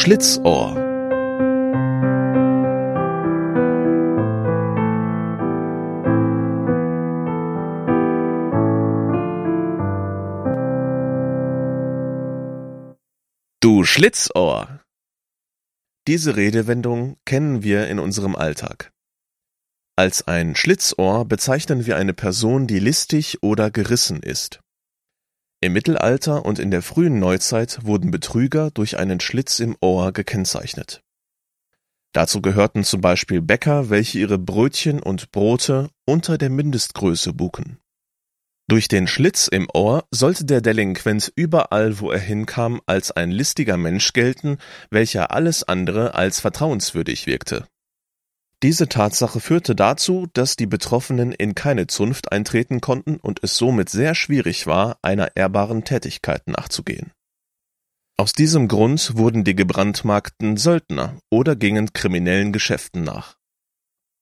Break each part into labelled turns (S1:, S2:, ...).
S1: Schlitzohr Du Schlitzohr! Diese Redewendung kennen wir in unserem Alltag. Als ein Schlitzohr bezeichnen wir eine Person, die listig oder gerissen ist. Im Mittelalter und in der frühen Neuzeit wurden Betrüger durch einen Schlitz im Ohr gekennzeichnet. Dazu gehörten zum Beispiel Bäcker, welche ihre Brötchen und Brote unter der Mindestgröße buchen. Durch den Schlitz im Ohr sollte der Delinquent überall, wo er hinkam, als ein listiger Mensch gelten, welcher alles andere als vertrauenswürdig wirkte diese Tatsache führte dazu, dass die Betroffenen in keine Zunft eintreten konnten und es somit sehr schwierig war, einer ehrbaren Tätigkeit nachzugehen. Aus diesem Grund wurden die gebrandmarkten Söldner oder gingen kriminellen Geschäften nach.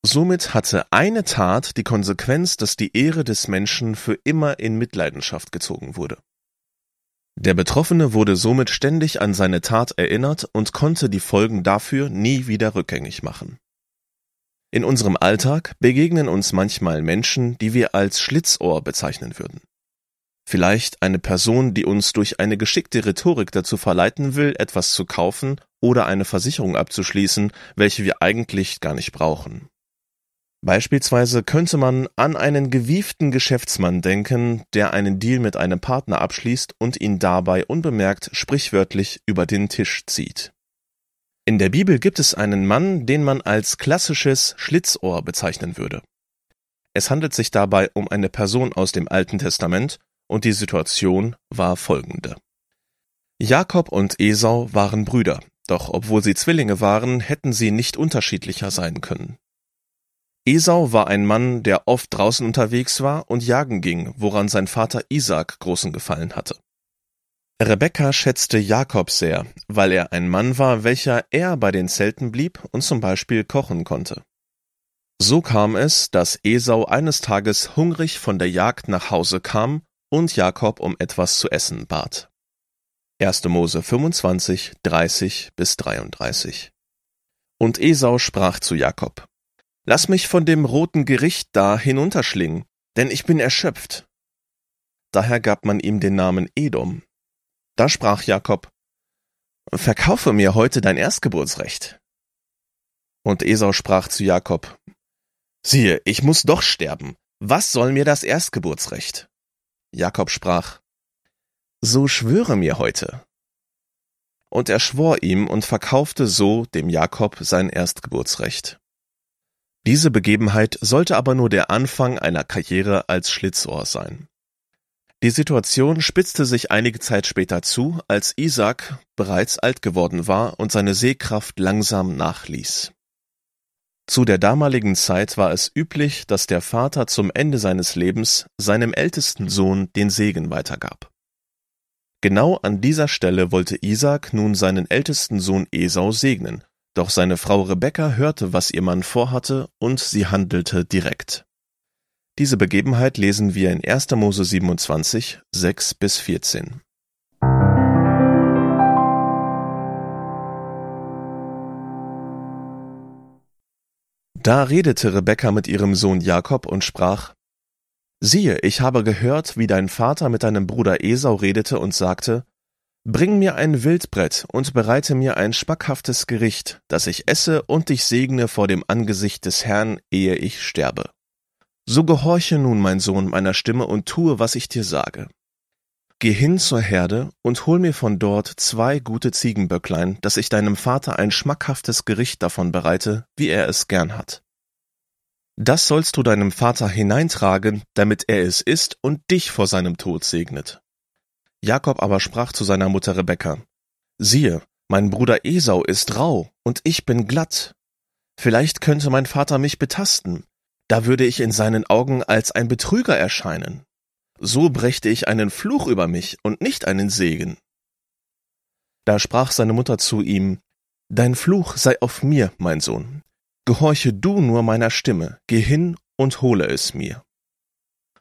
S1: Somit hatte eine Tat die Konsequenz, dass die Ehre des Menschen für immer in Mitleidenschaft gezogen wurde. Der Betroffene wurde somit ständig an seine Tat erinnert und konnte die Folgen dafür nie wieder rückgängig machen. In unserem Alltag begegnen uns manchmal Menschen, die wir als Schlitzohr bezeichnen würden. Vielleicht eine Person, die uns durch eine geschickte Rhetorik dazu verleiten will, etwas zu kaufen oder eine Versicherung abzuschließen, welche wir eigentlich gar nicht brauchen. Beispielsweise könnte man an einen gewieften Geschäftsmann denken, der einen Deal mit einem Partner abschließt und ihn dabei unbemerkt sprichwörtlich über den Tisch zieht. In der Bibel gibt es einen Mann, den man als klassisches Schlitzohr bezeichnen würde. Es handelt sich dabei um eine Person aus dem Alten Testament und die Situation war folgende. Jakob und Esau waren Brüder, doch obwohl sie Zwillinge waren, hätten sie nicht unterschiedlicher sein können. Esau war ein Mann, der oft draußen unterwegs war und jagen ging, woran sein Vater Isaak großen Gefallen hatte. Rebekka schätzte Jakob sehr, weil er ein Mann war, welcher eher bei den Zelten blieb und zum Beispiel kochen konnte. So kam es, dass Esau eines Tages hungrig von der Jagd nach Hause kam und Jakob um etwas zu essen bat. 1. Mose 25, 30 bis 33. Und Esau sprach zu Jakob, Lass mich von dem roten Gericht da hinunterschlingen, denn ich bin erschöpft. Daher gab man ihm den Namen Edom, da sprach Jakob, Verkaufe mir heute dein Erstgeburtsrecht. Und Esau sprach zu Jakob, Siehe, ich muss doch sterben. Was soll mir das Erstgeburtsrecht? Jakob sprach, So schwöre mir heute. Und er schwor ihm und verkaufte so dem Jakob sein Erstgeburtsrecht. Diese Begebenheit sollte aber nur der Anfang einer Karriere als Schlitzohr sein. Die Situation spitzte sich einige Zeit später zu, als Isaak bereits alt geworden war und seine Sehkraft langsam nachließ. Zu der damaligen Zeit war es üblich, dass der Vater zum Ende seines Lebens seinem ältesten Sohn den Segen weitergab. Genau an dieser Stelle wollte Isaak nun seinen ältesten Sohn Esau segnen, doch seine Frau Rebekka hörte, was ihr Mann vorhatte, und sie handelte direkt. Diese Begebenheit lesen wir in 1. Mose 27, 6 bis 14. Da redete Rebekka mit ihrem Sohn Jakob und sprach, Siehe, ich habe gehört, wie dein Vater mit deinem Bruder Esau redete und sagte, Bring mir ein Wildbrett und bereite mir ein schmackhaftes Gericht, das ich esse und dich segne vor dem Angesicht des Herrn, ehe ich sterbe. So gehorche nun, mein Sohn, meiner Stimme und tue, was ich dir sage. Geh hin zur Herde und hol mir von dort zwei gute Ziegenböcklein, dass ich deinem Vater ein schmackhaftes Gericht davon bereite, wie er es gern hat. Das sollst du deinem Vater hineintragen, damit er es isst und dich vor seinem Tod segnet. Jakob aber sprach zu seiner Mutter Rebekka, siehe, mein Bruder Esau ist rau und ich bin glatt. Vielleicht könnte mein Vater mich betasten, da würde ich in seinen Augen als ein Betrüger erscheinen. So brächte ich einen Fluch über mich und nicht einen Segen. Da sprach seine Mutter zu ihm, Dein Fluch sei auf mir, mein Sohn. Gehorche du nur meiner Stimme, geh hin und hole es mir.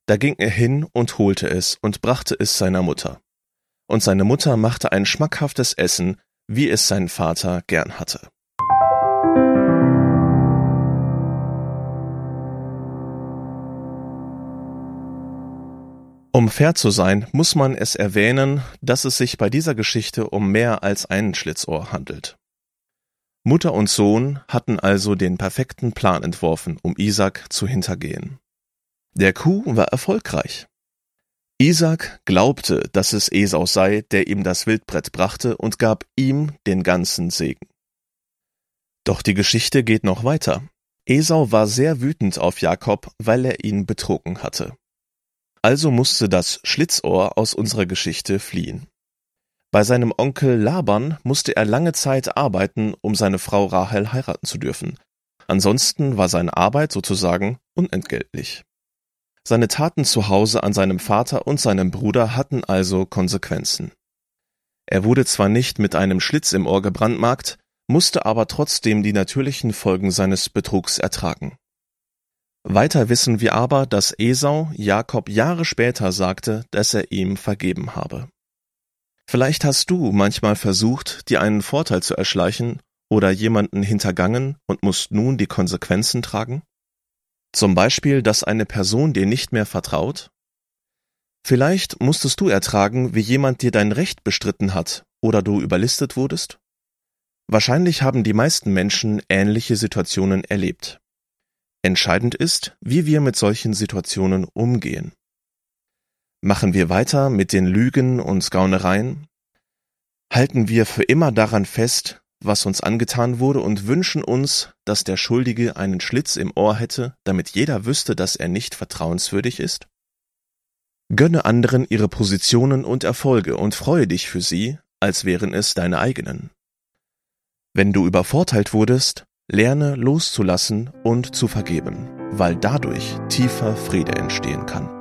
S1: Da ging er hin und holte es und brachte es seiner Mutter. Und seine Mutter machte ein schmackhaftes Essen, wie es sein Vater gern hatte. Um fair zu sein, muss man es erwähnen, dass es sich bei dieser Geschichte um mehr als einen Schlitzohr handelt. Mutter und Sohn hatten also den perfekten Plan entworfen, um Isaac zu hintergehen. Der Coup war erfolgreich. Isaac glaubte, dass es Esau sei, der ihm das Wildbrett brachte und gab ihm den ganzen Segen. Doch die Geschichte geht noch weiter. Esau war sehr wütend auf Jakob, weil er ihn betrogen hatte. Also musste das Schlitzohr aus unserer Geschichte fliehen. Bei seinem Onkel Laban musste er lange Zeit arbeiten, um seine Frau Rahel heiraten zu dürfen. Ansonsten war seine Arbeit sozusagen unentgeltlich. Seine Taten zu Hause an seinem Vater und seinem Bruder hatten also Konsequenzen. Er wurde zwar nicht mit einem Schlitz im Ohr gebrandmarkt, musste aber trotzdem die natürlichen Folgen seines Betrugs ertragen. Weiter wissen wir aber, dass Esau Jakob Jahre später sagte, dass er ihm vergeben habe. Vielleicht hast du manchmal versucht, dir einen Vorteil zu erschleichen oder jemanden hintergangen und musst nun die Konsequenzen tragen? Zum Beispiel, dass eine Person dir nicht mehr vertraut? Vielleicht musstest du ertragen, wie jemand dir dein Recht bestritten hat oder du überlistet wurdest? Wahrscheinlich haben die meisten Menschen ähnliche Situationen erlebt. Entscheidend ist, wie wir mit solchen Situationen umgehen. Machen wir weiter mit den Lügen und Gaunereien? Halten wir für immer daran fest, was uns angetan wurde und wünschen uns, dass der Schuldige einen Schlitz im Ohr hätte, damit jeder wüsste, dass er nicht vertrauenswürdig ist? Gönne anderen ihre Positionen und Erfolge und freue dich für sie, als wären es deine eigenen. Wenn du übervorteilt wurdest, Lerne loszulassen und zu vergeben, weil dadurch tiefer Friede entstehen kann.